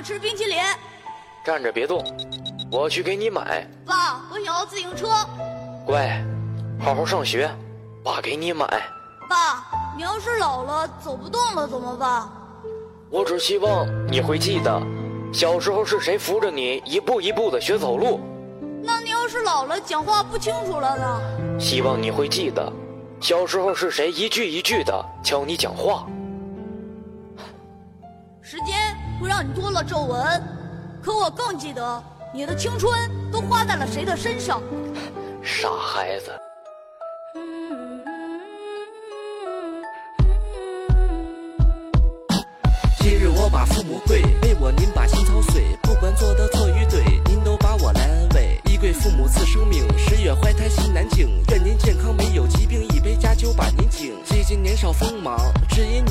想吃冰淇淋。站着别动，我去给你买。爸，我想要自行车。乖，好好上学，爸给你买。爸，你要是老了走不动了怎么办？我只希望你会记得，小时候是谁扶着你一步一步的学走路。那你要是老了讲话不清楚了呢？希望你会记得，小时候是谁一句一句的教你讲话。时间会让你多了皱纹，可我更记得你的青春都花在了谁的身上。傻孩子。今日我把父母跪，为我您把心操碎。不管做的错与对，您都把我来安慰。一跪父母赐生命，十月怀胎心难静。愿您健康没有疾病，一杯佳酒把您敬。几近年少锋芒，只因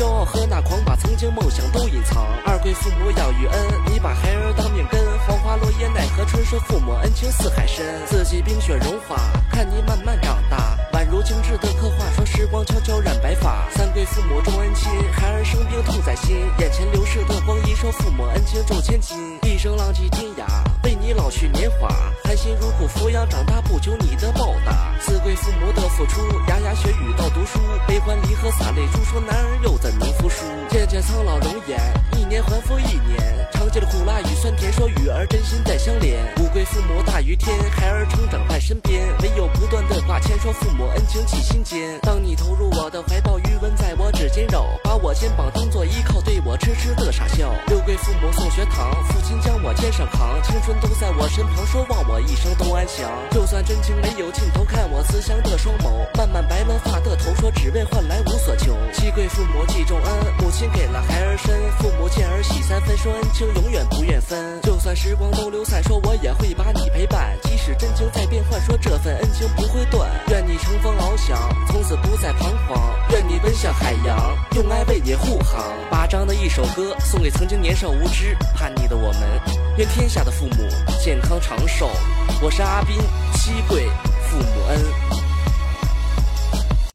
骄傲和那狂，把曾经梦想都隐藏。二跪父母养育恩，你把孩儿当命根。黄花落叶奈何春，说父母恩情似海深。四季冰雪融化，看你慢慢长大。宛如精致的刻画，说时光悄悄染白发。三跪父母重恩亲，孩儿生病痛在心。眼前流逝的光阴，说父母恩情重千金。一生浪迹天涯，为你老去年华。含辛茹苦抚养长大，不求你的报答。四跪父母的付出，牙牙学语到读书。悲欢离合洒泪珠，说男儿有苍老容颜，一年还复一年。尝尽了苦辣与酸甜，说与儿真心再相连。五跪父母大于天，孩儿成长伴身边。唯有不断的挂牵，说父母恩情记心间。当你投入我的怀抱，余温在我指尖绕，把我肩膀当做依靠，对我痴痴的傻笑。六跪父母送学堂，父亲将我肩上扛，青春都在我身旁，说望我一生都安详。就算真情没有尽头，看我慈祥的双眸，慢慢白了发的头，说只为换来无所求。七跪父母记重恩，心给了孩儿身，父母见儿喜三分，说恩情永远不愿分。就算时光都流散，说我也会把你陪伴，即使真情在变幻，说这份恩情不会断。愿你乘风翱翔，从此不再彷徨。愿你奔向海洋，用爱为你护航。巴掌的一首歌，送给曾经年少无知、叛逆的我们。愿天下的父母健康长寿。我是阿斌，七跪父母恩。